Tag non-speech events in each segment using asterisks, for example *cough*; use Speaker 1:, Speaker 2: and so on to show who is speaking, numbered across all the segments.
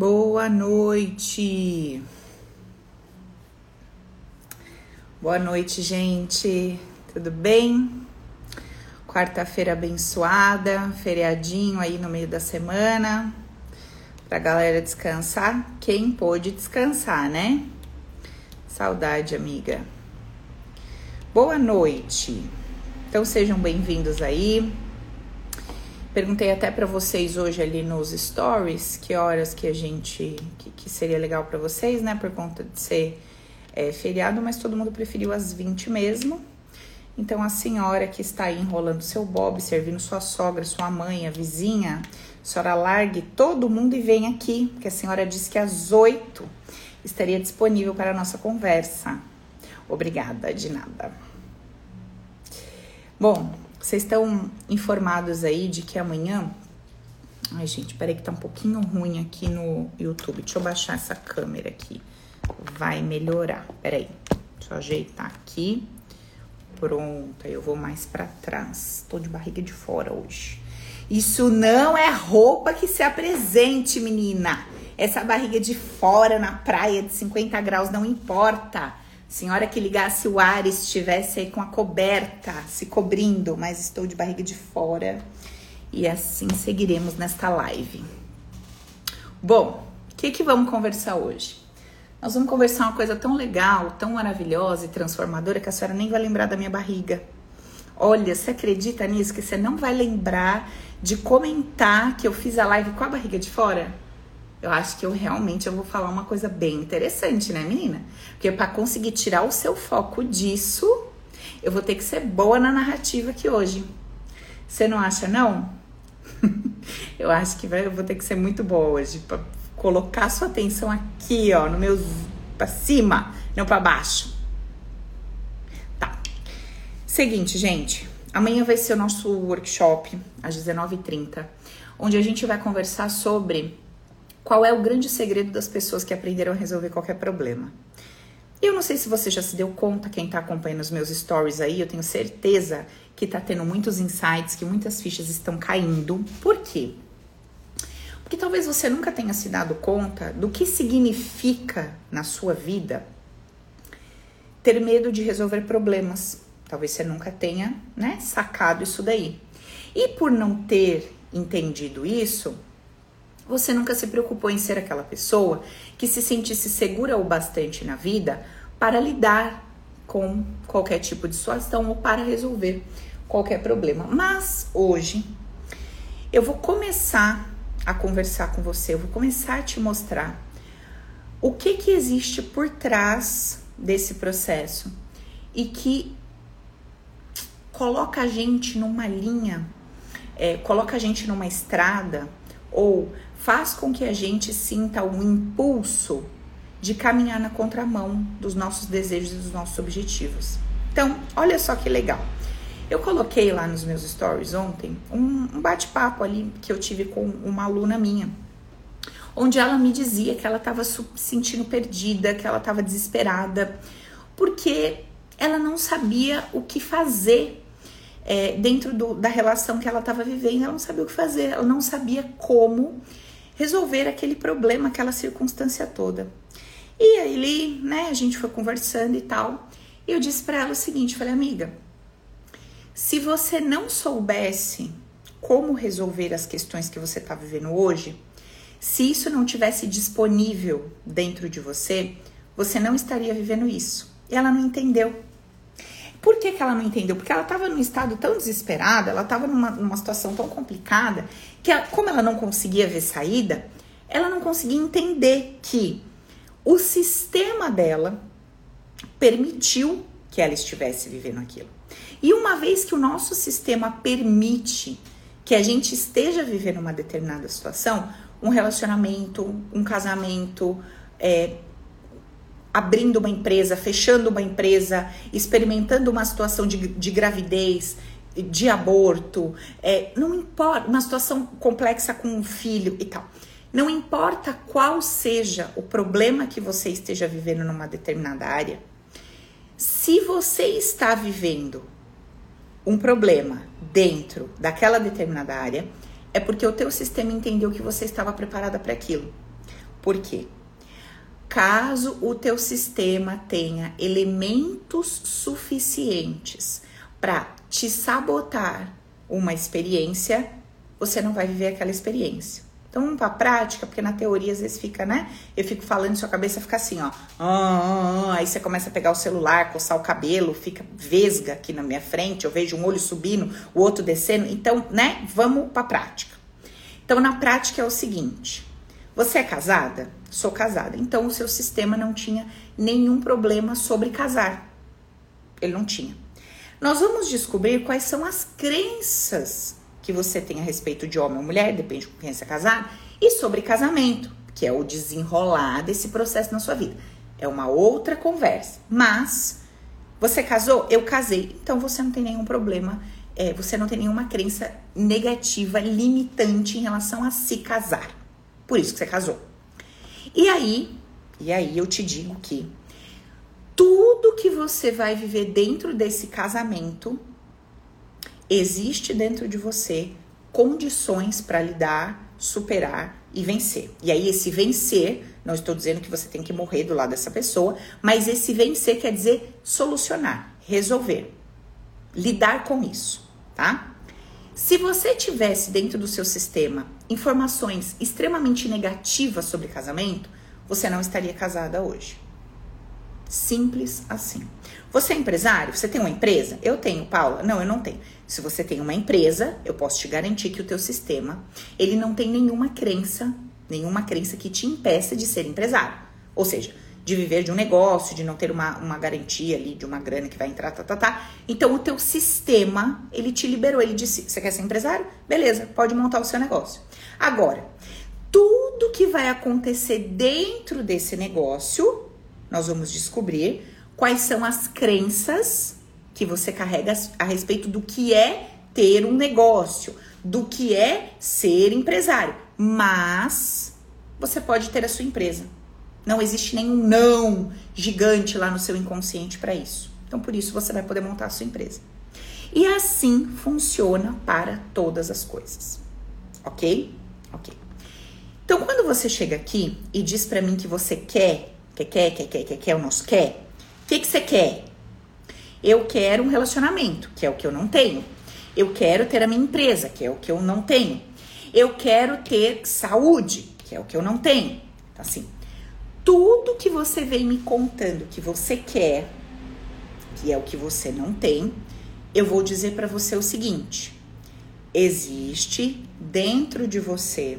Speaker 1: Boa noite. Boa noite, gente. Tudo bem? Quarta-feira abençoada, feriadinho aí no meio da semana. Pra galera descansar. Quem pôde descansar, né? Saudade, amiga. Boa noite. Então sejam bem-vindos aí. Perguntei até para vocês hoje ali nos stories que horas que a gente que, que seria legal para vocês, né? Por conta de ser é, feriado, mas todo mundo preferiu as 20 mesmo. Então a senhora que está aí enrolando seu bob, servindo sua sogra, sua mãe, a vizinha, a senhora largue todo mundo e vem aqui, porque a senhora disse que às 8 estaria disponível para a nossa conversa. Obrigada, de nada. Bom, vocês estão informados aí de que amanhã. Ai, gente, peraí que tá um pouquinho ruim aqui no YouTube. Deixa eu baixar essa câmera aqui. Vai melhorar. Peraí. Deixa eu ajeitar aqui. Pronto, aí eu vou mais para trás. Tô de barriga de fora hoje. Isso não é roupa que se apresente, menina. Essa barriga de fora na praia de 50 graus não importa. Senhora que ligasse o ar estivesse aí com a coberta, se cobrindo, mas estou de barriga de fora. E assim seguiremos nesta live. Bom, o que, que vamos conversar hoje? Nós vamos conversar uma coisa tão legal, tão maravilhosa e transformadora que a senhora nem vai lembrar da minha barriga. Olha, você acredita nisso? Que você não vai lembrar de comentar que eu fiz a live com a barriga de fora? Eu acho que eu realmente eu vou falar uma coisa bem interessante, né, menina? Porque para conseguir tirar o seu foco disso, eu vou ter que ser boa na narrativa aqui hoje. Você não acha não? *laughs* eu acho que vai, eu vou ter que ser muito boa hoje para colocar sua atenção aqui, ó, no meu para cima, não para baixo. Tá. Seguinte, gente, amanhã vai ser o nosso workshop às 19h30, onde a gente vai conversar sobre qual é o grande segredo das pessoas que aprenderam a resolver qualquer problema? Eu não sei se você já se deu conta, quem está acompanhando os meus stories aí, eu tenho certeza que está tendo muitos insights, que muitas fichas estão caindo. Por quê? Porque talvez você nunca tenha se dado conta do que significa na sua vida ter medo de resolver problemas. Talvez você nunca tenha, né, sacado isso daí. E por não ter entendido isso, você nunca se preocupou em ser aquela pessoa que se sentisse segura o bastante na vida para lidar com qualquer tipo de situação ou para resolver qualquer problema. Mas hoje eu vou começar a conversar com você, eu vou começar a te mostrar o que que existe por trás desse processo e que coloca a gente numa linha, é, coloca a gente numa estrada ou faz com que a gente sinta um impulso de caminhar na contramão dos nossos desejos e dos nossos objetivos. Então, olha só que legal. Eu coloquei lá nos meus stories ontem um, um bate-papo ali que eu tive com uma aluna minha, onde ela me dizia que ela estava se sentindo perdida, que ela estava desesperada, porque ela não sabia o que fazer é, dentro do, da relação que ela estava vivendo, ela não sabia o que fazer, ela não sabia como resolver aquele problema, aquela circunstância toda. E aí, né, a gente foi conversando e tal. E eu disse para ela o seguinte, falei, amiga, se você não soubesse como resolver as questões que você está vivendo hoje, se isso não tivesse disponível dentro de você, você não estaria vivendo isso. E ela não entendeu. Por que, que ela não entendeu? Porque ela estava num estado tão desesperada, ela estava numa, numa situação tão complicada, que ela, como ela não conseguia ver saída, ela não conseguia entender que o sistema dela permitiu que ela estivesse vivendo aquilo. E uma vez que o nosso sistema permite que a gente esteja vivendo uma determinada situação, um relacionamento, um casamento, é, abrindo uma empresa, fechando uma empresa, experimentando uma situação de, de gravidez, de aborto, é, não importa, uma situação complexa com um filho e tal. Não importa qual seja o problema que você esteja vivendo numa determinada área, se você está vivendo um problema dentro daquela determinada área, é porque o teu sistema entendeu que você estava preparada para aquilo. Por quê? Caso o teu sistema tenha elementos suficientes para te sabotar uma experiência, você não vai viver aquela experiência. Então vamos pra prática, porque na teoria às vezes fica, né? Eu fico falando sua cabeça fica assim, ó. Ah, ah, ah, aí você começa a pegar o celular, coçar o cabelo, fica vesga aqui na minha frente, eu vejo um olho subindo, o outro descendo. Então, né? Vamos pra prática. Então, na prática é o seguinte: você é casada? Sou casada. Então, o seu sistema não tinha nenhum problema sobre casar. Ele não tinha. Nós vamos descobrir quais são as crenças que você tem a respeito de homem ou mulher, depende de quem você casar, e sobre casamento, que é o desenrolar desse processo na sua vida. É uma outra conversa. Mas você casou? Eu casei. Então você não tem nenhum problema, é, você não tem nenhuma crença negativa, limitante em relação a se casar. Por isso que você casou. E aí, e aí eu te digo que tudo que você vai viver dentro desse casamento existe dentro de você condições para lidar, superar e vencer. E aí, esse vencer, não estou dizendo que você tem que morrer do lado dessa pessoa, mas esse vencer quer dizer solucionar, resolver, lidar com isso, tá? Se você tivesse dentro do seu sistema informações extremamente negativas sobre casamento, você não estaria casada hoje. Simples assim. Você é empresário? Você tem uma empresa? Eu tenho, Paula. Não, eu não tenho. Se você tem uma empresa, eu posso te garantir que o teu sistema, ele não tem nenhuma crença, nenhuma crença que te impeça de ser empresário. Ou seja, de viver de um negócio, de não ter uma, uma garantia ali de uma grana que vai entrar, tá, tá, tá. Então, o teu sistema, ele te liberou. Ele disse, você quer ser empresário? Beleza, pode montar o seu negócio. Agora, tudo que vai acontecer dentro desse negócio, nós vamos descobrir quais são as crenças que você carrega a respeito do que é ter um negócio, do que é ser empresário. Mas você pode ter a sua empresa. Não existe nenhum não gigante lá no seu inconsciente para isso. Então, por isso, você vai poder montar a sua empresa. E assim funciona para todas as coisas. Ok? Ok. Então, quando você chega aqui e diz para mim que você quer, quer, quer, quer, quer, quer, quer, o nosso quer, que, que você quer? Eu quero um relacionamento, que é o que eu não tenho. Eu quero ter a minha empresa, que é o que eu não tenho. Eu quero ter saúde, que é o que eu não tenho. Então, assim, tudo que você vem me contando que você quer, que é o que você não tem, eu vou dizer para você o seguinte: existe dentro de você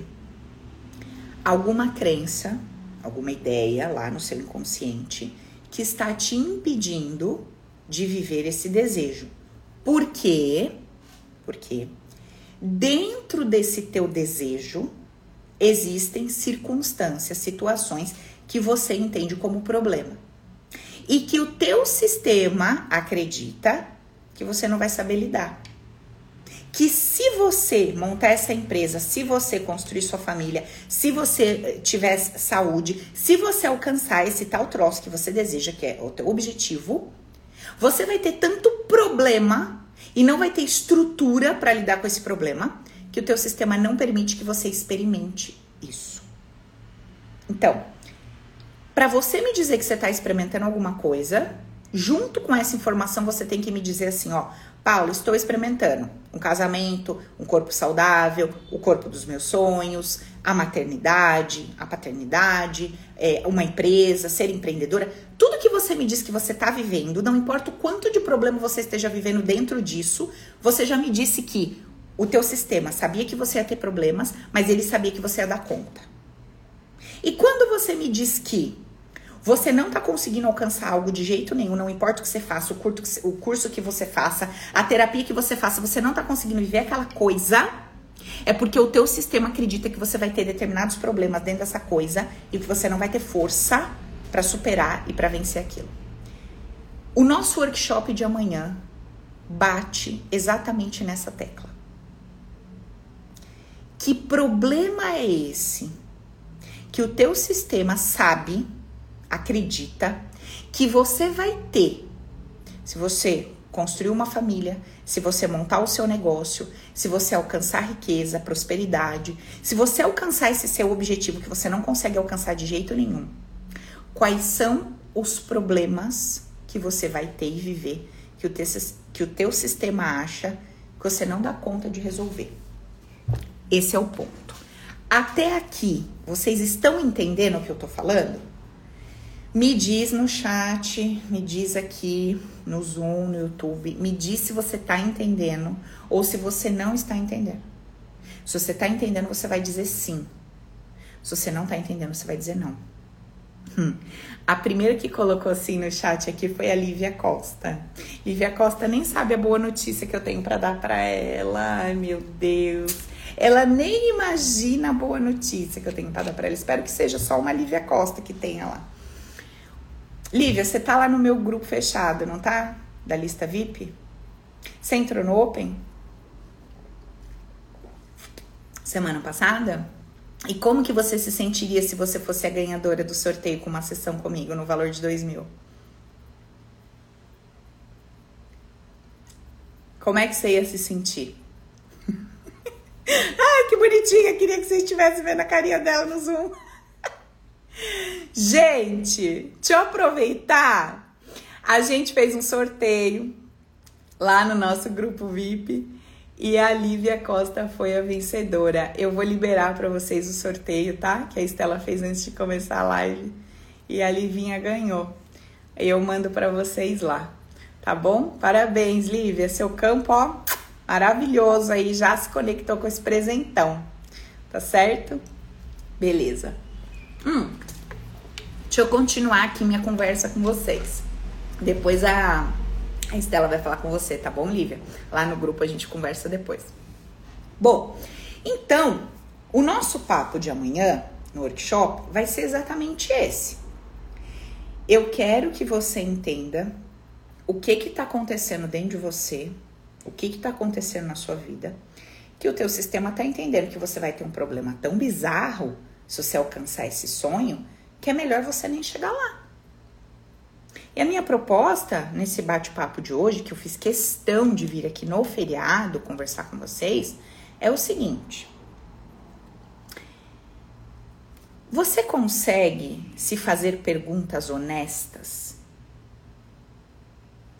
Speaker 1: alguma crença, alguma ideia lá no seu inconsciente que está te impedindo de viver esse desejo. Por quê? Porque dentro desse teu desejo existem circunstâncias, situações que você entende como problema. E que o teu sistema acredita que você não vai saber lidar que se você montar essa empresa, se você construir sua família, se você eh, tiver saúde, se você alcançar esse tal troço que você deseja, que é o teu objetivo, você vai ter tanto problema e não vai ter estrutura para lidar com esse problema, que o teu sistema não permite que você experimente isso. Então, para você me dizer que você está experimentando alguma coisa, junto com essa informação você tem que me dizer assim, ó, Paulo, estou experimentando um casamento, um corpo saudável, o corpo dos meus sonhos, a maternidade, a paternidade, é, uma empresa, ser empreendedora. Tudo que você me diz que você está vivendo, não importa o quanto de problema você esteja vivendo dentro disso, você já me disse que o teu sistema sabia que você ia ter problemas, mas ele sabia que você ia dar conta. E quando você me diz que você não está conseguindo alcançar algo de jeito nenhum, não importa o que você faça, o, curso que você faça, a terapia que você faça, você não está conseguindo viver aquela coisa, é porque o teu sistema acredita que você vai ter determinados problemas dentro dessa coisa e que você não vai ter força para superar e para vencer aquilo. O nosso workshop de amanhã bate exatamente nessa tecla. Que problema é esse que o teu sistema sabe acredita que você vai ter. Se você construir uma família, se você montar o seu negócio, se você alcançar riqueza, prosperidade, se você alcançar esse seu objetivo que você não consegue alcançar de jeito nenhum, quais são os problemas que você vai ter e viver que o, te, que o teu sistema acha que você não dá conta de resolver. Esse é o ponto. Até aqui, vocês estão entendendo o que eu tô falando? Me diz no chat, me diz aqui no Zoom, no YouTube, me diz se você tá entendendo ou se você não está entendendo. Se você tá entendendo, você vai dizer sim. Se você não tá entendendo, você vai dizer não. Hum. A primeira que colocou assim no chat aqui foi a Lívia Costa. Lívia Costa nem sabe a boa notícia que eu tenho para dar para ela. Ai, meu Deus. Ela nem imagina a boa notícia que eu tenho para dar para ela. Espero que seja só uma Lívia Costa que tenha lá. Lívia, você tá lá no meu grupo fechado, não tá? Da lista VIP? Você entrou no Open? Semana passada? E como que você se sentiria se você fosse a ganhadora do sorteio com uma sessão comigo no valor de dois mil? Como é que você ia se sentir? *laughs* Ai, que bonitinha! Queria que você estivesse vendo a carinha dela no Zoom. *laughs* Gente, deixa eu aproveitar. A gente fez um sorteio lá no nosso grupo VIP e a Lívia Costa foi a vencedora. Eu vou liberar para vocês o sorteio, tá? Que a Estela fez antes de começar a live e a Livinha ganhou. Eu mando para vocês lá, tá bom? Parabéns, Lívia. Seu campo, ó, maravilhoso aí, já se conectou com esse presentão. Tá certo? Beleza. Hum, Deixa eu continuar aqui minha conversa com vocês. Depois a, a Estela vai falar com você, tá bom, Lívia? Lá no grupo a gente conversa depois. Bom, então, o nosso papo de amanhã no workshop vai ser exatamente esse. Eu quero que você entenda o que que tá acontecendo dentro de você, o que que tá acontecendo na sua vida, que o teu sistema tá entendendo que você vai ter um problema tão bizarro se você alcançar esse sonho, que é melhor você nem chegar lá. E a minha proposta nesse bate-papo de hoje, que eu fiz questão de vir aqui no feriado conversar com vocês, é o seguinte: você consegue se fazer perguntas honestas?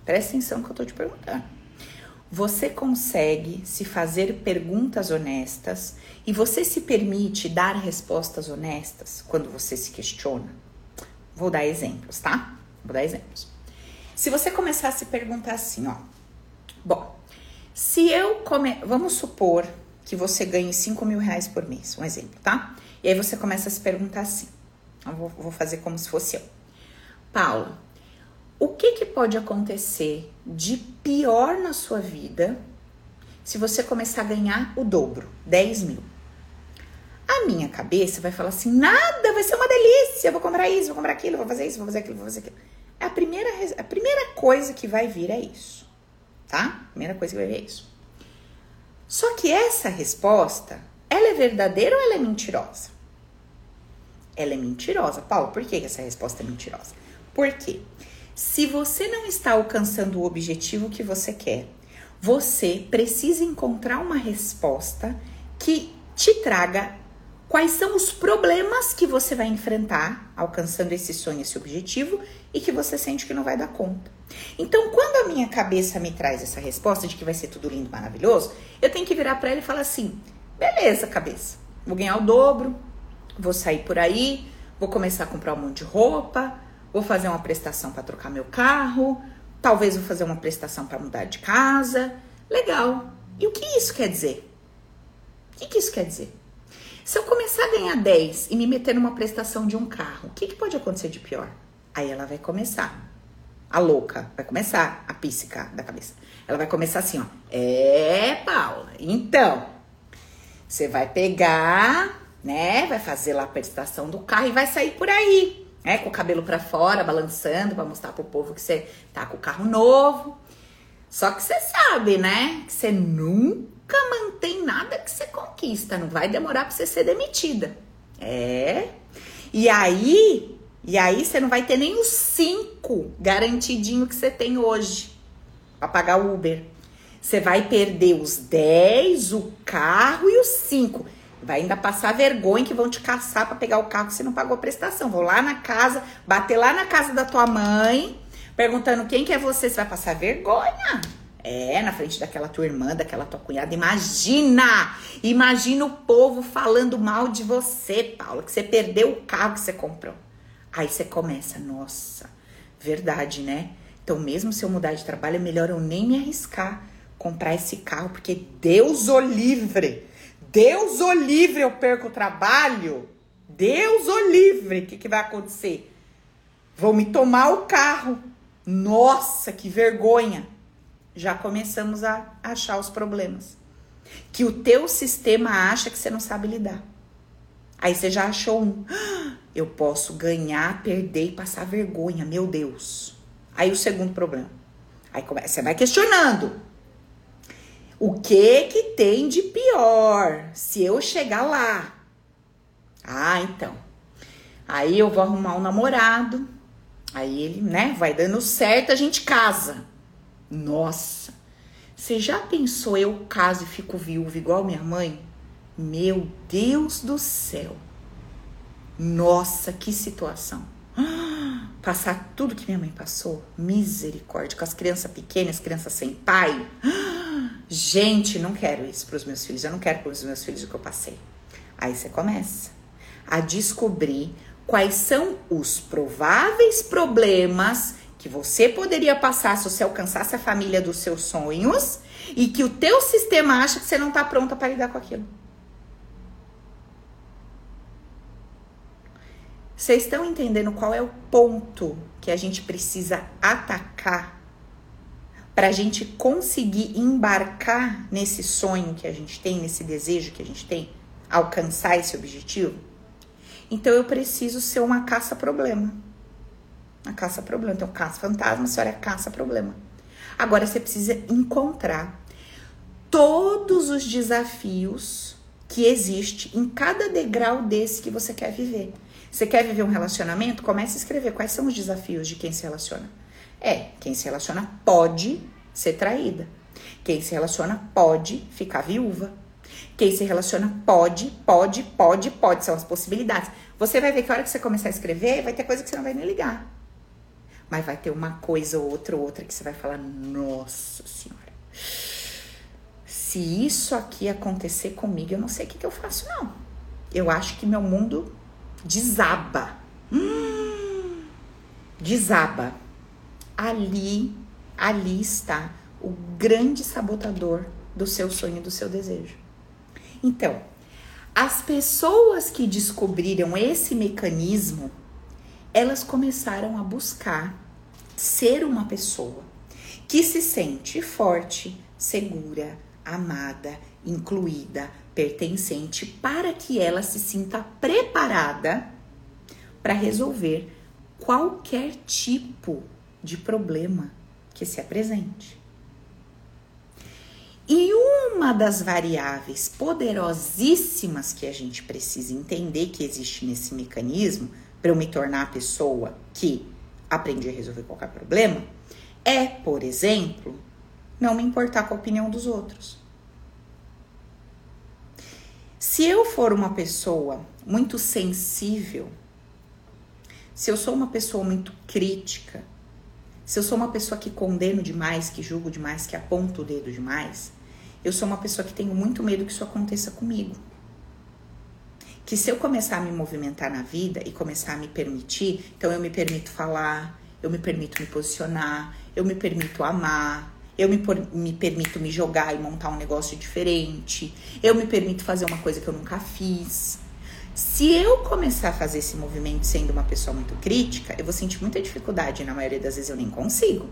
Speaker 1: Presta atenção que eu tô te perguntando. Você consegue se fazer perguntas honestas e você se permite dar respostas honestas quando você se questiona? Vou dar exemplos, tá? Vou dar exemplos. Se você começar a se perguntar assim, ó. Bom, se eu come... Vamos supor que você ganhe 5 mil reais por mês, um exemplo, tá? E aí você começa a se perguntar assim. Eu vou, vou fazer como se fosse eu. Paula, o que, que pode acontecer de pior na sua vida se você começar a ganhar o dobro, 10 mil? A minha cabeça vai falar assim: nada, vai ser uma delícia, vou comprar isso, vou comprar aquilo, vou fazer isso, vou fazer aquilo, vou fazer aquilo. A primeira, a primeira coisa que vai vir é isso, tá? A primeira coisa que vai vir é isso. Só que essa resposta, ela é verdadeira ou ela é mentirosa? Ela é mentirosa. Paulo, por que essa resposta é mentirosa? Por quê? Se você não está alcançando o objetivo que você quer, você precisa encontrar uma resposta que te traga quais são os problemas que você vai enfrentar alcançando esse sonho, esse objetivo e que você sente que não vai dar conta. Então, quando a minha cabeça me traz essa resposta de que vai ser tudo lindo, maravilhoso, eu tenho que virar para ela e falar assim: beleza, cabeça, vou ganhar o dobro, vou sair por aí, vou começar a comprar um monte de roupa, Vou fazer uma prestação para trocar meu carro, talvez vou fazer uma prestação para mudar de casa. Legal. E o que isso quer dizer? O que, que isso quer dizer? Se eu começar a ganhar 10 e me meter numa prestação de um carro, o que, que pode acontecer de pior? Aí ela vai começar. A louca vai começar a píssica da cabeça. Ela vai começar assim, ó. É, Paula. Então, você vai pegar, né? Vai fazer lá a prestação do carro e vai sair por aí né, com o cabelo para fora, balançando para mostrar pro povo que você tá com o carro novo. Só que você sabe, né, que você nunca mantém nada que você conquista, não vai demorar para você ser demitida. É. E aí, e aí você não vai ter nem os cinco garantidinho que você tem hoje. para pagar o Uber. Você vai perder os 10, o carro e os 5. Vai ainda passar vergonha que vão te caçar para pegar o carro que você não pagou a prestação. Vou lá na casa, bater lá na casa da tua mãe, perguntando quem que é você, você vai passar vergonha. É, na frente daquela tua irmã, daquela tua cunhada. Imagina! Imagina o povo falando mal de você, Paula, que você perdeu o carro que você comprou. Aí você começa, nossa, verdade, né? Então, mesmo se eu mudar de trabalho, é melhor eu nem me arriscar comprar esse carro, porque Deus o livre. Deus o livre, eu perco o trabalho. Deus o livre. O que, que vai acontecer? Vão me tomar o carro. Nossa, que vergonha. Já começamos a achar os problemas. Que o teu sistema acha que você não sabe lidar. Aí você já achou um. *gasps* Eu posso ganhar, perder e passar vergonha, meu Deus. Aí o segundo problema. Aí você vai questionando. O que que tem de pior se eu chegar lá? Ah, então. Aí eu vou arrumar um namorado. Aí ele, né, vai dando certo, a gente casa. Nossa. Você já pensou eu caso e fico viúva igual minha mãe? Meu Deus do céu. Nossa, que situação. *gasps* Passar tudo que minha mãe passou, misericórdia, com as crianças pequenas, crianças sem pai. *gasps* Gente, não quero isso para os meus filhos. Eu não quero para os meus filhos o que eu passei. Aí você começa a descobrir quais são os prováveis problemas que você poderia passar se você alcançasse a família dos seus sonhos e que o teu sistema acha que você não está pronta para lidar com aquilo. Vocês estão entendendo qual é o ponto que a gente precisa atacar para a gente conseguir embarcar nesse sonho que a gente tem, nesse desejo que a gente tem, alcançar esse objetivo? Então eu preciso ser uma caça-problema. Uma caça-problema. Então, caça-fantasma, senhora caça-problema. Agora você precisa encontrar todos os desafios que existe em cada degrau desse que você quer viver. Você quer viver um relacionamento? Comece a escrever quais são os desafios de quem se relaciona. É, quem se relaciona pode ser traída. Quem se relaciona pode ficar viúva. Quem se relaciona pode, pode, pode, pode. São as possibilidades. Você vai ver que a hora que você começar a escrever, vai ter coisa que você não vai nem ligar. Mas vai ter uma coisa ou outra ou outra que você vai falar: Nossa Senhora, se isso aqui acontecer comigo, eu não sei o que, que eu faço, não. Eu acho que meu mundo desaba. Hum, desaba. Ali, ali está o grande sabotador do seu sonho, do seu desejo. Então, as pessoas que descobriram esse mecanismo, elas começaram a buscar ser uma pessoa que se sente forte, segura, amada, incluída, pertencente para que ela se sinta preparada para resolver qualquer tipo de problema que se apresente. E uma das variáveis poderosíssimas que a gente precisa entender que existe nesse mecanismo para eu me tornar a pessoa que aprende a resolver qualquer problema é, por exemplo, não me importar com a opinião dos outros. Se eu for uma pessoa muito sensível, se eu sou uma pessoa muito crítica, se eu sou uma pessoa que condeno demais, que julgo demais, que aponto o dedo demais, eu sou uma pessoa que tenho muito medo que isso aconteça comigo. Que se eu começar a me movimentar na vida e começar a me permitir, então eu me permito falar, eu me permito me posicionar, eu me permito amar, eu me, me permito me jogar e montar um negócio diferente. Eu me permito fazer uma coisa que eu nunca fiz. Se eu começar a fazer esse movimento sendo uma pessoa muito crítica, eu vou sentir muita dificuldade. Na maioria das vezes eu nem consigo.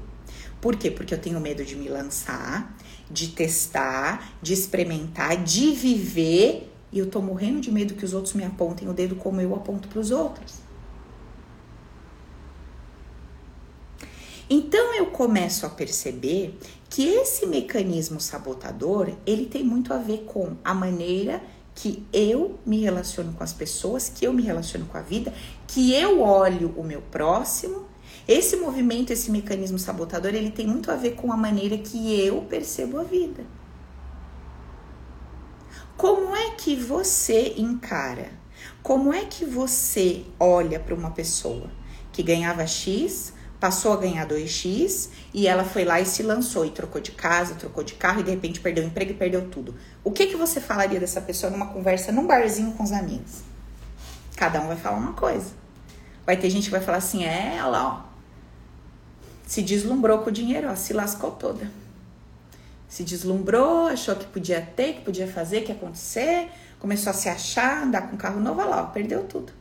Speaker 1: Por quê? Porque eu tenho medo de me lançar, de testar, de experimentar, de viver. E eu tô morrendo de medo que os outros me apontem o dedo como eu aponto para os outros. Então eu começo a perceber que esse mecanismo sabotador, ele tem muito a ver com a maneira que eu me relaciono com as pessoas, que eu me relaciono com a vida, que eu olho o meu próximo Esse movimento, esse mecanismo sabotador, ele tem muito a ver com a maneira que eu percebo a vida. Como é que você encara? Como é que você olha para uma pessoa que ganhava X, passou a ganhar 2x e ela foi lá e se lançou e trocou de casa, trocou de carro e de repente perdeu o emprego e perdeu tudo. O que que você falaria dessa pessoa numa conversa num barzinho com os amigos? Cada um vai falar uma coisa. Vai ter gente que vai falar assim: "É, lá, ó. Se deslumbrou com o dinheiro, ó, se lascou toda. Se deslumbrou, achou que podia ter, que podia fazer, que ia acontecer, começou a se achar, andar com carro novo, olha lá, ó, perdeu tudo.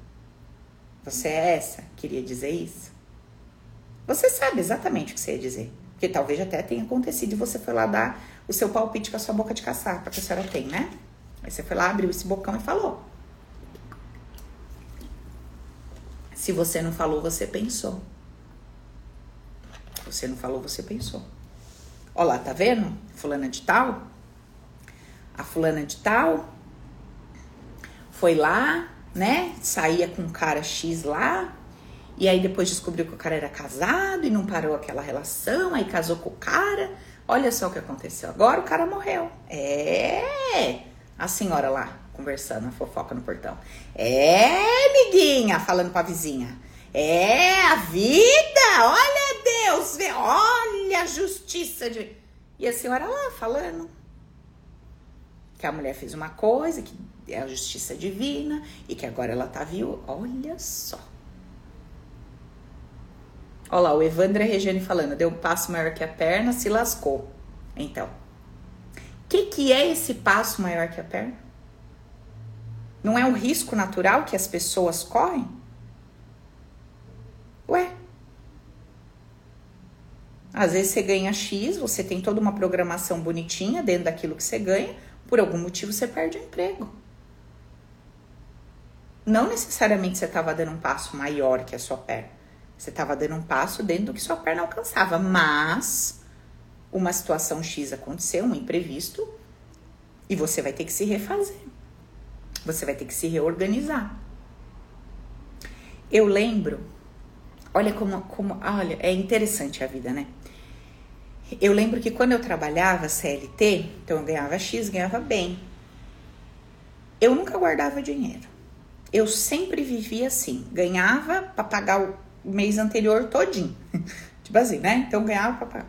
Speaker 1: Você é essa? Queria dizer isso? Você sabe exatamente o que você ia dizer. Porque talvez até tenha acontecido e você foi lá dar o seu palpite com a sua boca de caçapa que a senhora tem, né? Aí você foi lá, abriu esse bocão e falou. Se você não falou, você pensou. Você não falou, você pensou. Ó lá, tá vendo? Fulana de tal. A fulana de tal foi lá, né? Saía com um cara X lá, e aí depois descobriu que o cara era casado e não parou aquela relação, aí casou com o cara. Olha só o que aconteceu. Agora o cara morreu. É! A senhora lá conversando, a fofoca no portão. É, amiguinha, falando com a vizinha. É a vida! Olha Deus, vê, olha a justiça de. E a senhora lá falando que a mulher fez uma coisa, que é a justiça divina e que agora ela tá viu. Olha só. Olha lá, o Evandro Regiane falando, deu um passo maior que a perna, se lascou. Então, o que, que é esse passo maior que a perna? Não é um risco natural que as pessoas correm? Ué. Às vezes você ganha X, você tem toda uma programação bonitinha dentro daquilo que você ganha, por algum motivo você perde o emprego. Não necessariamente você estava dando um passo maior que a sua perna. Você estava dando um passo dentro do que sua perna alcançava, mas uma situação X aconteceu, um imprevisto, e você vai ter que se refazer. Você vai ter que se reorganizar. Eu lembro, olha como, como olha, é interessante a vida, né? Eu lembro que quando eu trabalhava CLT, então eu ganhava X, ganhava bem. Eu nunca guardava dinheiro. Eu sempre vivia assim, ganhava para pagar o mês anterior todinho. *laughs* tipo assim, né? Então ganhava pra.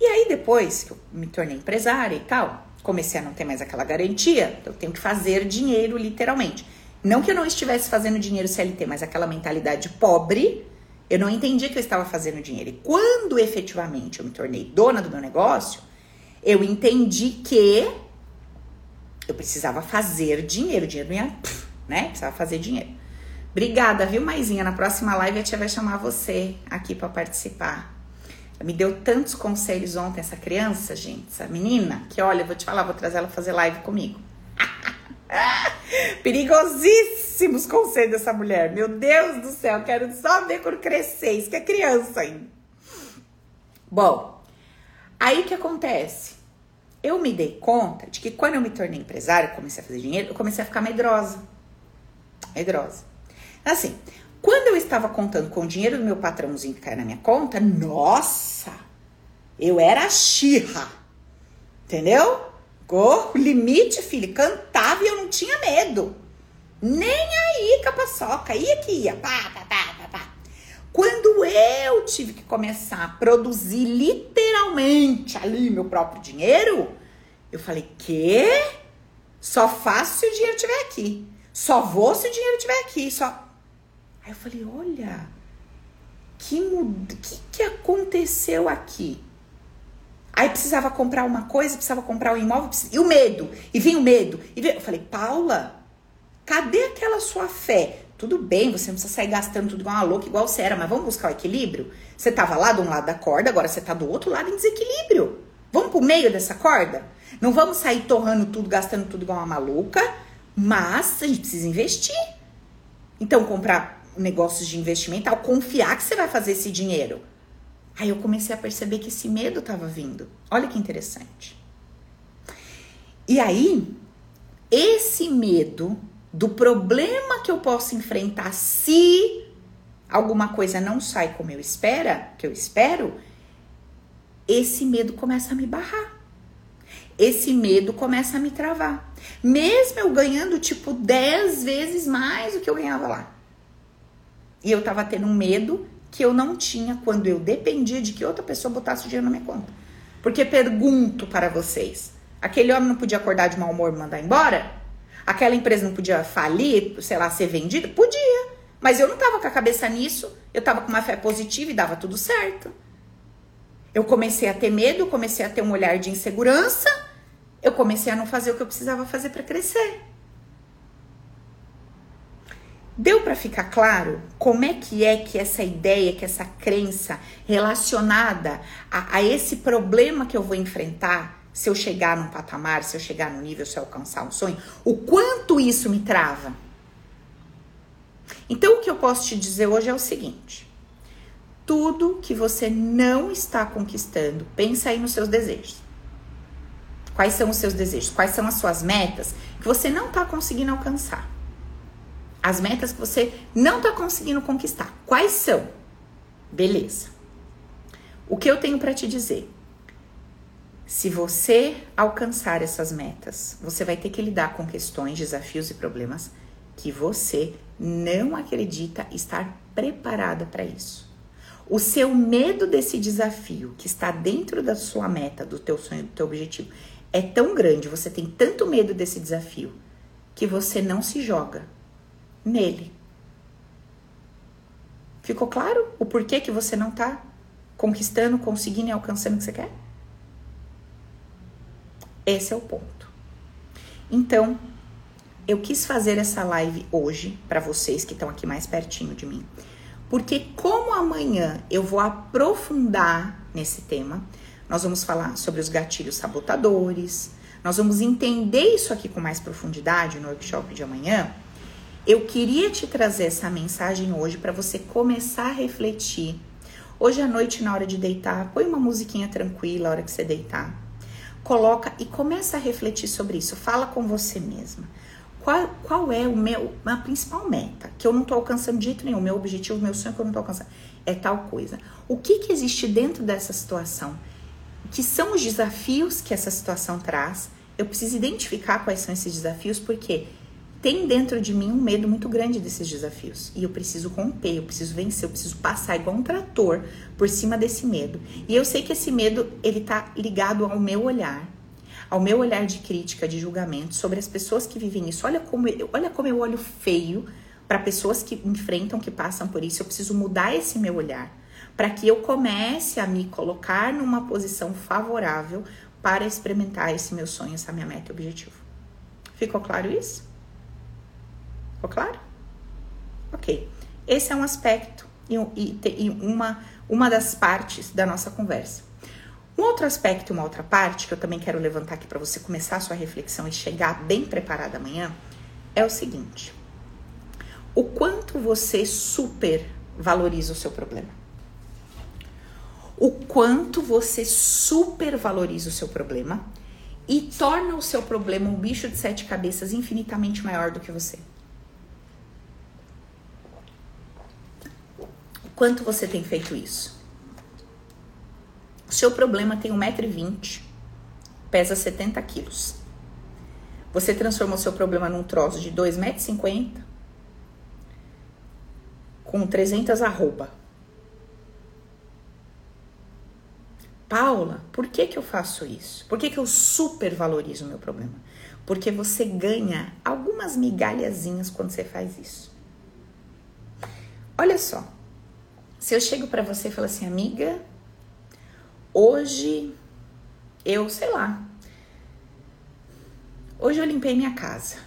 Speaker 1: E aí depois que eu me tornei empresária e tal, comecei a não ter mais aquela garantia, eu tenho que fazer dinheiro literalmente. Não que eu não estivesse fazendo dinheiro CLT, mas aquela mentalidade pobre, eu não entendi que eu estava fazendo dinheiro. E quando efetivamente eu me tornei dona do meu negócio, eu entendi que eu precisava fazer dinheiro. Dinheiro não ia, né? Precisava fazer dinheiro. Obrigada, viu, Maisinha? Na próxima live a tia vai chamar você aqui para participar. Me deu tantos conselhos ontem essa criança, gente, essa menina, que olha, vou te falar, vou trazer ela fazer live comigo. *laughs* Perigosíssimos conselhos dessa mulher. Meu Deus do céu, quero só ver quando crescer. Isso que é criança ainda. Bom, aí o que acontece? Eu me dei conta de que quando eu me tornei empresária, comecei a fazer dinheiro, eu comecei a ficar medrosa. Medrosa. Assim, quando eu estava contando com o dinheiro do meu patrãozinho que caiu na minha conta, nossa, eu era a xirra. Entendeu? O limite, filho, cantava e eu não tinha medo. Nem aí, capaçoca, ia que ia, pá, pá, pá, pá, pá. Quando eu tive que começar a produzir literalmente ali meu próprio dinheiro, eu falei, que? Só faço se o dinheiro estiver aqui. Só vou se o dinheiro estiver aqui. Só Aí eu falei, olha, que, que, que aconteceu aqui? Aí precisava comprar uma coisa, precisava comprar um imóvel, e o medo, e vem o medo. E. Eu falei, Paula, cadê aquela sua fé? Tudo bem, você não precisa sair gastando tudo igual uma louca, igual você era, mas vamos buscar o equilíbrio? Você tava lá de um lado da corda, agora você tá do outro lado em desequilíbrio. Vamos pro meio dessa corda? Não vamos sair torrando tudo, gastando tudo igual uma maluca, mas a gente precisa investir. Então, comprar negócios de investimento ao confiar que você vai fazer esse dinheiro. Aí eu comecei a perceber que esse medo estava vindo. Olha que interessante. E aí, esse medo do problema que eu posso enfrentar se alguma coisa não sai como eu espera, que eu espero, esse medo começa a me barrar. Esse medo começa a me travar. Mesmo eu ganhando tipo 10 vezes mais do que eu ganhava lá. E eu tava tendo um medo que eu não tinha quando eu dependia de que outra pessoa botasse o dinheiro na minha conta. Porque pergunto para vocês: aquele homem não podia acordar de mau humor e mandar embora? Aquela empresa não podia falir, sei lá, ser vendida? Podia. Mas eu não tava com a cabeça nisso, eu tava com uma fé positiva e dava tudo certo. Eu comecei a ter medo, comecei a ter um olhar de insegurança, eu comecei a não fazer o que eu precisava fazer para crescer. Deu para ficar claro como é que é que essa ideia, que essa crença relacionada a, a, esse problema que eu vou enfrentar, se eu chegar num patamar, se eu chegar no nível, se eu alcançar um sonho, o quanto isso me trava? Então, o que eu posso te dizer hoje é o seguinte: tudo que você não está conquistando, pensa aí nos seus desejos. Quais são os seus desejos? Quais são as suas metas que você não está conseguindo alcançar? As metas que você não está conseguindo conquistar. Quais são? Beleza. O que eu tenho para te dizer? Se você alcançar essas metas, você vai ter que lidar com questões, desafios e problemas que você não acredita estar preparada para isso. O seu medo desse desafio que está dentro da sua meta, do teu sonho, do teu objetivo, é tão grande, você tem tanto medo desse desafio que você não se joga nele. Ficou claro o porquê que você não está conquistando, conseguindo e alcançando o que você quer? Esse é o ponto. Então, eu quis fazer essa live hoje para vocês que estão aqui mais pertinho de mim, porque como amanhã eu vou aprofundar nesse tema, nós vamos falar sobre os gatilhos sabotadores, nós vamos entender isso aqui com mais profundidade no workshop de amanhã. Eu queria te trazer essa mensagem hoje para você começar a refletir. Hoje à noite, na hora de deitar, põe uma musiquinha tranquila, a hora que você deitar. Coloca e começa a refletir sobre isso. Fala com você mesma. Qual, qual é o meu, a principal meta que eu não estou alcançando de jeito nenhum? Meu objetivo, meu sonho que eu não estou alcançando é tal coisa. O que, que existe dentro dessa situação? Que são os desafios que essa situação traz? Eu preciso identificar quais são esses desafios, porque tem dentro de mim um medo muito grande desses desafios. E eu preciso romper, eu preciso vencer, eu preciso passar igual um trator por cima desse medo. E eu sei que esse medo, ele tá ligado ao meu olhar, ao meu olhar de crítica, de julgamento sobre as pessoas que vivem isso. Olha como eu, olha como eu olho feio para pessoas que enfrentam, que passam por isso. Eu preciso mudar esse meu olhar para que eu comece a me colocar numa posição favorável para experimentar esse meu sonho, essa minha meta e objetivo. Ficou claro isso? Ficou claro? Ok. Esse é um aspecto e, e, e uma, uma das partes da nossa conversa. Um outro aspecto, uma outra parte que eu também quero levantar aqui para você começar a sua reflexão e chegar bem preparada amanhã é o seguinte: o quanto você super valoriza o seu problema. O quanto você super valoriza o seu problema e torna o seu problema um bicho de sete cabeças infinitamente maior do que você. Quanto você tem feito isso? O seu problema tem 1,20m, pesa 70 quilos. Você transformou seu problema num troço de 2,50m com 300 arroba. Paula, por que, que eu faço isso? Por que, que eu supervalorizo o meu problema? Porque você ganha algumas migalhazinhas quando você faz isso. Olha só, se eu chego para você e falo assim, amiga, hoje eu, sei lá, hoje eu limpei minha casa.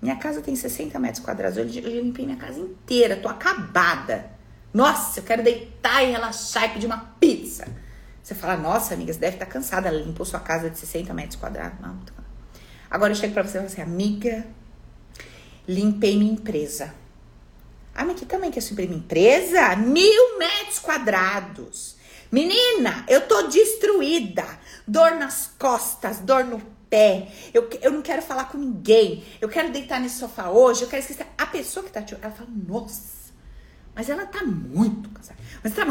Speaker 1: Minha casa tem 60 metros quadrados. Hoje eu limpei minha casa inteira, tô acabada. Nossa, eu quero deitar e relaxar e pedir uma pizza. Você fala, nossa, amiga, você deve estar tá cansada. Ela limpou sua casa de 60 metros quadrados. Não. Agora eu chego pra você e falo assim, amiga, limpei minha empresa. Ah, mas aqui também que é sobre minha empresa? Mil metros quadrados. Menina, eu tô destruída. Dor nas costas, dor no pé. Eu, eu não quero falar com ninguém. Eu quero deitar nesse sofá hoje. Eu quero esquecer. A pessoa que tá te ela fala, nossa, Mas ela tá muito cansada. Mas tá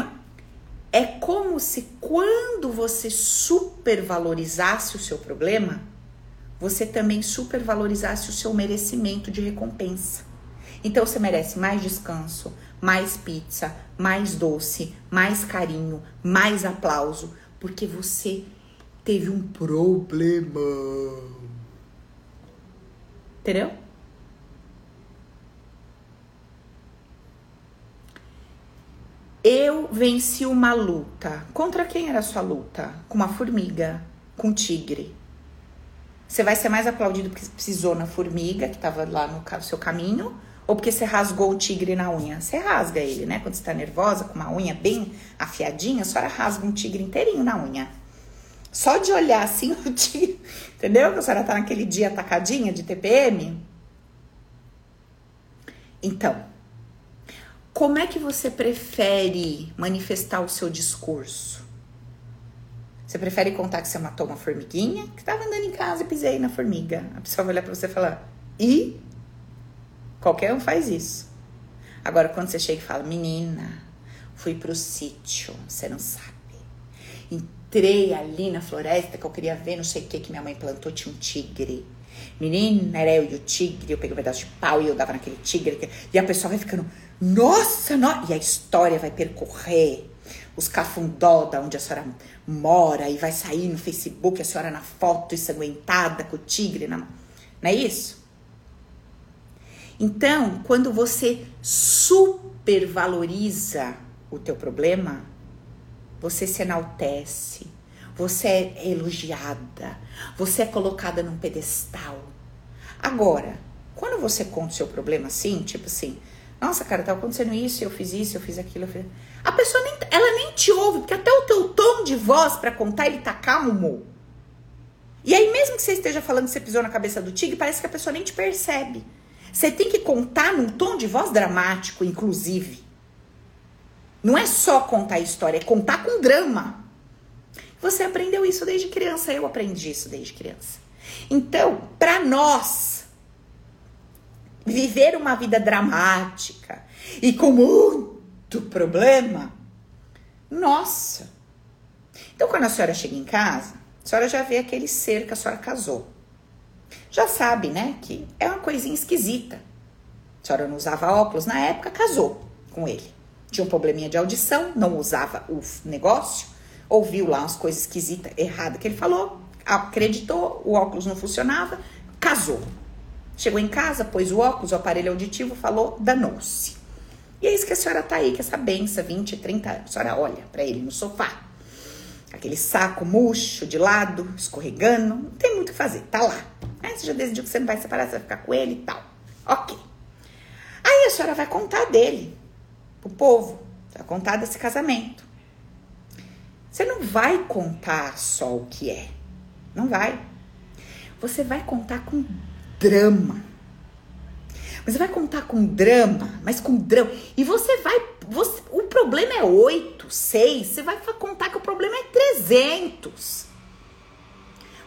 Speaker 1: é como se quando você supervalorizasse o seu problema, você também supervalorizasse o seu merecimento de recompensa. Então você merece mais descanso, mais pizza, mais doce, mais carinho, mais aplauso, porque você teve um problema. Entendeu? Eu venci uma luta. Contra quem era a sua luta? Com uma formiga, com um tigre. Você vai ser mais aplaudido porque pisou na formiga que estava lá no seu caminho ou porque você rasgou o tigre na unha? Você rasga ele, né? Quando você tá nervosa, com uma unha bem afiadinha, a senhora rasga um tigre inteirinho na unha. Só de olhar assim *laughs* o tigre, entendeu? Que a senhora tá naquele dia atacadinha de TPM. Então, como é que você prefere manifestar o seu discurso? Você prefere contar que você matou uma formiguinha? Que estava andando em casa e pisei na formiga. A pessoa vai olhar para você e falar: e? Qualquer um faz isso. Agora, quando você chega e fala: menina, fui pro sítio, você não sabe. Entrei ali na floresta que eu queria ver, não sei o que que minha mãe plantou, tinha um tigre. Menina, era eu e o tigre, eu peguei um pedaço de pau e eu dava naquele tigre. E a pessoa vai ficando, nossa, no... e a história vai percorrer os cafundó da onde a senhora mora e vai sair no Facebook a senhora na foto ensanguentada com o tigre na mão. Não é isso? Então, quando você supervaloriza o teu problema, você se enaltece, você é elogiada, você é colocada num pedestal. Agora, quando você conta o seu problema assim, tipo assim, nossa, cara, tá acontecendo isso, eu fiz isso, eu fiz aquilo, eu fiz... A pessoa nem, ela nem te ouve, porque até o teu tom de voz para contar, ele tá calmo. E aí, mesmo que você esteja falando que você pisou na cabeça do tigre, parece que a pessoa nem te percebe. Você tem que contar num tom de voz dramático, inclusive. Não é só contar a história, é contar com drama. Você aprendeu isso desde criança, eu aprendi isso desde criança. Então, para nós viver uma vida dramática e com muito problema, nossa. Então, quando a senhora chega em casa, a senhora já vê aquele ser que a senhora casou. Já sabe, né, que é uma coisinha esquisita. A senhora não usava óculos na época, casou com ele. Tinha um probleminha de audição, não usava o negócio, ouviu lá umas coisas esquisitas, erradas que ele falou, acreditou, o óculos não funcionava, casou. Chegou em casa, pôs o óculos, o aparelho auditivo, falou, danou-se. E é isso que a senhora tá aí, que essa benção, 20, 30 anos. A senhora olha para ele no sofá. Aquele saco murcho de lado, escorregando, não tem muito o que fazer, tá lá. Aí você já decidiu que você não vai separar, você vai ficar com ele e tal. Ok. Aí a senhora vai contar dele pro povo, vai contar desse casamento. Você não vai contar só o que é. Não vai. Você vai contar com drama. Você vai contar com drama, mas com drama. E você vai. Você, o problema é 8, 6. Você vai contar que o problema é 300.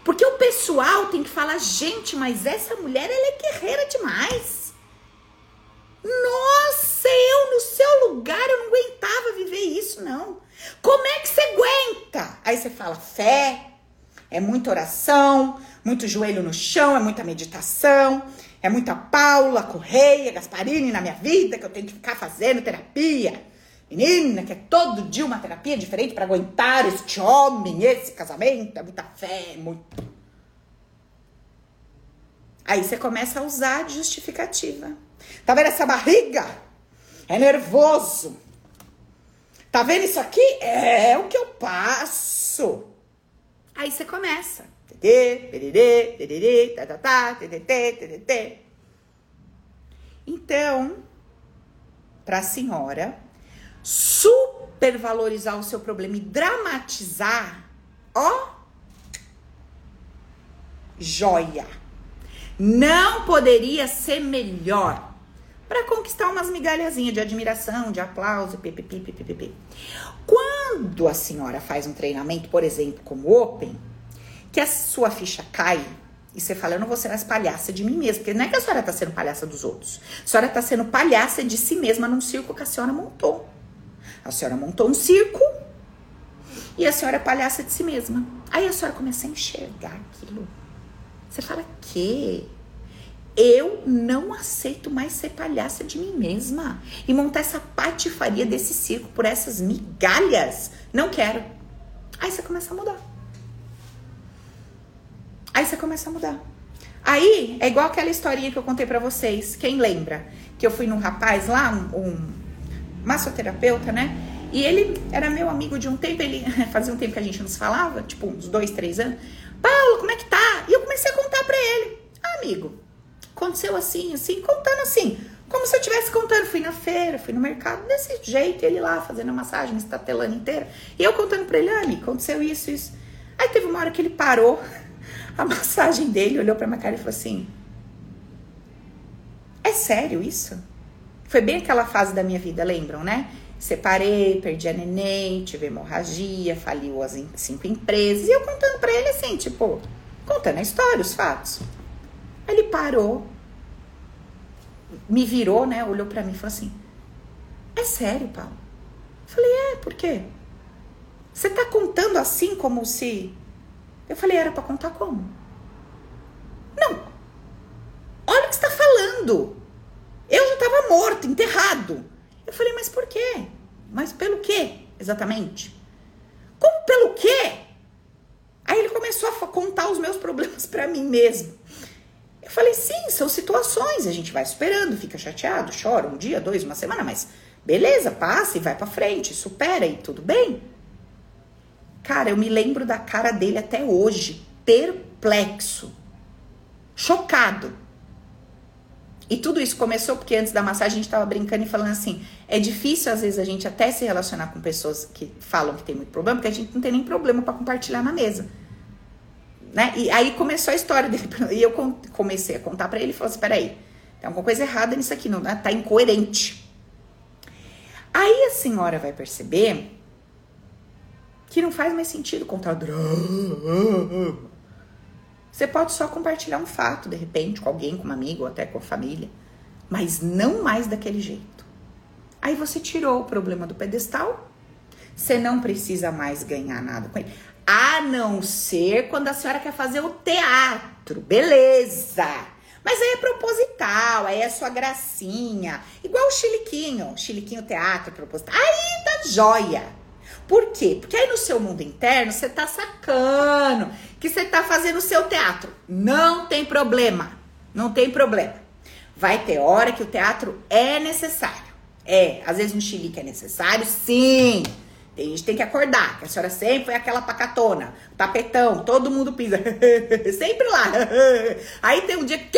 Speaker 1: Porque o pessoal tem que falar, gente, mas essa mulher ela é guerreira demais. Nossa, eu no seu lugar eu não aguentava viver isso, não. Como é que você aguenta? Aí você fala, fé, é muita oração, muito joelho no chão, é muita meditação, é muita Paula Correia, Gasparini na minha vida, que eu tenho que ficar fazendo terapia. Menina, que é todo dia uma terapia diferente para aguentar este homem, esse casamento, é muita fé, é muito. Aí você começa a usar de justificativa. Tá vendo essa barriga? É nervoso. Tá vendo isso aqui? É o que eu passo. Aí você começa. Então, para a senhora supervalorizar o seu problema e dramatizar, ó, joia. Não poderia ser melhor para conquistar umas migalhazinhas de admiração, de aplauso, ppp. Quando a senhora faz um treinamento, por exemplo, como Open, que a sua ficha cai E você fala, eu não vou ser mais palhaça de mim mesma. Porque não é que a senhora está sendo palhaça dos outros. A senhora está sendo palhaça de si mesma num circo que a senhora montou. A senhora montou um circo e a senhora é palhaça de si mesma. Aí a senhora começa a enxergar aquilo. Você fala, que? Eu não aceito mais ser palhaça de mim mesma. E montar essa patifaria desse circo por essas migalhas. Não quero. Aí você começa a mudar. Aí você começa a mudar. Aí é igual aquela historinha que eu contei para vocês. Quem lembra? Que eu fui num rapaz lá, um, um massoterapeuta, né? E ele era meu amigo de um tempo, ele *laughs* fazia um tempo que a gente não se falava, tipo uns dois, três anos. Paulo, como é que tá? E eu comecei a contar pra ele. Ah, amigo, aconteceu assim, assim, contando assim. Como se eu estivesse contando. Fui na feira, fui no mercado, desse jeito, ele lá fazendo a massagem, estatelando inteira. E eu contando pra ele, ah, amigo, aconteceu isso, isso. Aí teve uma hora que ele parou *laughs* a massagem dele, olhou pra minha cara e falou assim: É sério isso? Foi bem aquela fase da minha vida, lembram, né? Separei, perdi a neném, tive hemorragia, faliu as cinco empresas. E eu contando pra ele assim, tipo, contando a história, os fatos. Aí ele parou, me virou, né? Olhou pra mim e falou assim: É sério, Paulo? Eu falei: É, por quê? Você tá contando assim como se eu falei, era para contar como? Não. Olha o que está falando. Eu já estava morto, enterrado. Eu falei, mas por quê? Mas pelo quê, exatamente? Como pelo quê? Aí ele começou a contar os meus *laughs* problemas para mim mesmo. Eu falei, sim, são situações, a gente vai superando, fica chateado, chora um dia, dois, uma semana, mas beleza, passa e vai para frente, supera e tudo bem. Cara, eu me lembro da cara dele até hoje, perplexo, chocado. E tudo isso começou porque antes da massagem a gente tava brincando e falando assim: é difícil às vezes a gente até se relacionar com pessoas que falam que tem muito problema, porque a gente não tem nem problema para compartilhar na mesa. Né? E aí começou a história dele. *laughs* E eu comecei a contar para ele e falou assim: peraí, tem alguma coisa errada nisso aqui, não tá incoerente. Aí a senhora vai perceber que não faz mais sentido contar drama. Você pode só compartilhar um fato, de repente, com alguém, com um amigo, ou até com a família, mas não mais daquele jeito. Aí você tirou o problema do pedestal, você não precisa mais ganhar nada com ele. A não ser quando a senhora quer fazer o teatro, beleza. Mas aí é proposital, aí é sua gracinha. Igual o chiliquinho, chiliquinho teatro proposital. Aí tá joia. Por quê? Porque aí no seu mundo interno você tá sacando que você tá fazendo o seu teatro. Não tem problema. Não tem problema. Vai ter hora que o teatro é necessário. É, às vezes um chilique é necessário, sim. Tem gente tem que acordar, que a senhora sempre foi aquela pacatona, tapetão, todo mundo pisa. *laughs* sempre lá. *laughs* Aí tem um dia que.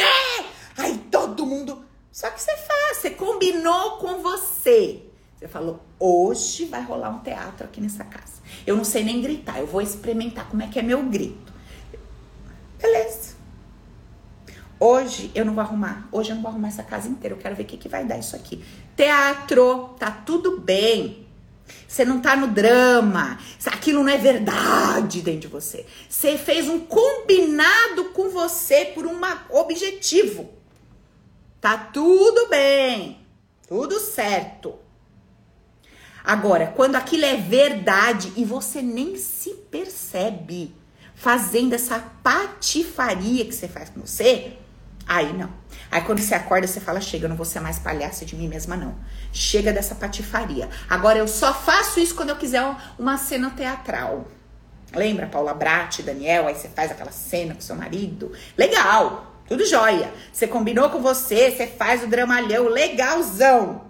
Speaker 1: Aí todo mundo. Só que você faz, você combinou com você. Você falou, hoje vai rolar um teatro aqui nessa casa. Eu não sei nem gritar, eu vou experimentar como é que é meu grito. Beleza. Hoje eu não vou arrumar, hoje eu não vou arrumar essa casa inteira, eu quero ver o que, que vai dar isso aqui. Teatro, tá tudo bem. Você não tá no drama, aquilo não é verdade dentro de você. Você fez um combinado com você por um objetivo. Tá tudo bem, tudo certo. Agora, quando aquilo é verdade e você nem se percebe fazendo essa patifaria que você faz com você, aí não. Aí quando você acorda, você fala: chega, eu não vou ser mais palhaça de mim mesma, não. Chega dessa patifaria. Agora eu só faço isso quando eu quiser uma cena teatral. Lembra, Paula Brat, Daniel? Aí você faz aquela cena com seu marido. Legal, tudo jóia. Você combinou com você, você faz o dramalhão, legalzão.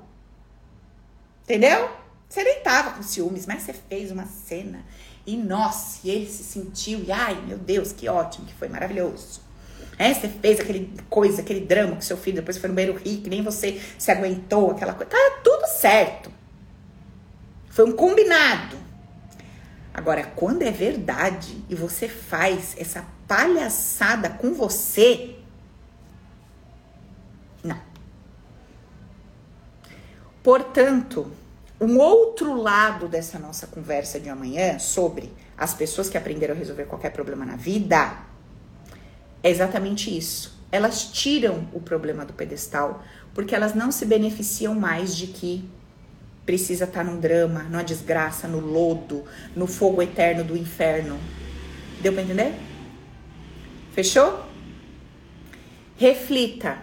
Speaker 1: Entendeu? Você nem tava com ciúmes, mas você fez uma cena e nossa, e ele se sentiu, e ai meu Deus, que ótimo, que foi maravilhoso. É, você fez aquele coisa, aquele drama com seu filho, depois foi no banheiro que nem você se aguentou, aquela coisa. Tá tudo certo. Foi um combinado. Agora, quando é verdade e você faz essa palhaçada com você, não. Portanto, um outro lado dessa nossa conversa de amanhã sobre as pessoas que aprenderam a resolver qualquer problema na vida É exatamente isso. Elas tiram o problema do pedestal porque elas não se beneficiam mais de que precisa estar tá num drama, numa desgraça, no lodo, no fogo eterno do inferno. Deu para entender? Fechou? Reflita.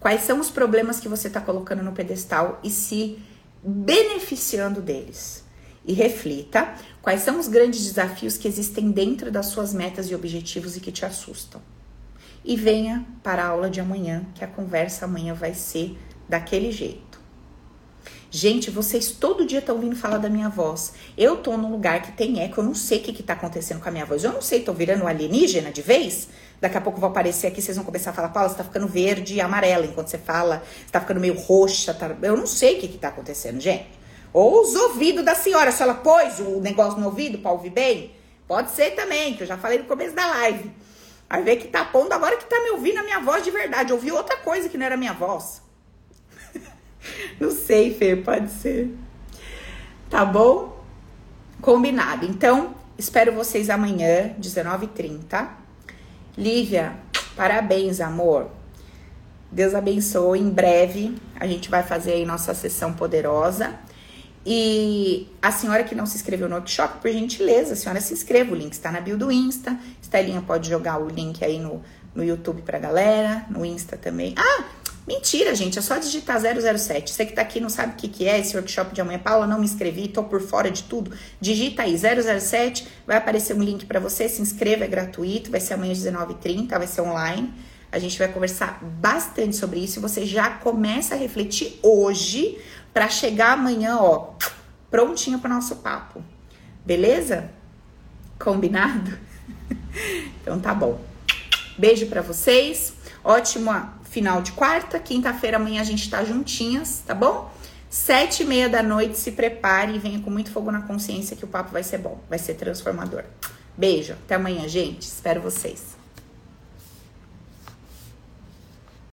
Speaker 1: Quais são os problemas que você está colocando no pedestal e se beneficiando deles? E reflita quais são os grandes desafios que existem dentro das suas metas e objetivos e que te assustam. E venha para a aula de amanhã, que a conversa amanhã vai ser daquele jeito. Gente, vocês todo dia estão ouvindo falar da minha voz. Eu tô num lugar que tem eco, eu não sei o que, que tá acontecendo com a minha voz. Eu não sei, tô virando alienígena de vez? Daqui a pouco vou aparecer aqui, vocês vão começar a falar, Paula, você tá ficando verde e amarela enquanto você fala, você tá ficando meio roxa, tá... eu não sei o que, que tá acontecendo, gente. Ou os ouvidos da senhora, se ela pôs o negócio no ouvido para ouvir bem, pode ser também, que eu já falei no começo da live. Aí vê que tá pondo agora que tá me ouvindo a minha voz de verdade. Ouvi outra coisa que não era minha voz. *laughs* Não sei, Fê, pode ser. Tá bom? Combinado. Então, espero vocês amanhã, 19h30. Lívia, parabéns, amor. Deus abençoe. Em breve a gente vai fazer aí nossa sessão poderosa. E a senhora que não se inscreveu no workshop, por gentileza, a senhora se inscreva. O link está na bio do Insta. Estelinha pode jogar o link aí no, no YouTube pra galera, no Insta também. Ah, Mentira, gente, é só digitar 007. Você que tá aqui não sabe o que, que é esse workshop de amanhã. Paula, não me inscrevi, tô por fora de tudo. Digita aí 007, vai aparecer um link para você, se inscreva, é gratuito, vai ser amanhã às 19h30, vai ser online. A gente vai conversar bastante sobre isso e você já começa a refletir hoje para chegar amanhã, ó, prontinho para nosso papo. Beleza? Combinado? *laughs* então tá bom. Beijo para vocês. Ótima final de quarta. Quinta-feira, amanhã a gente tá juntinhas, tá bom? Sete e meia da noite, se prepare e venha com muito fogo na consciência que o papo vai ser bom, vai ser transformador. Beijo, até amanhã, gente. Espero vocês.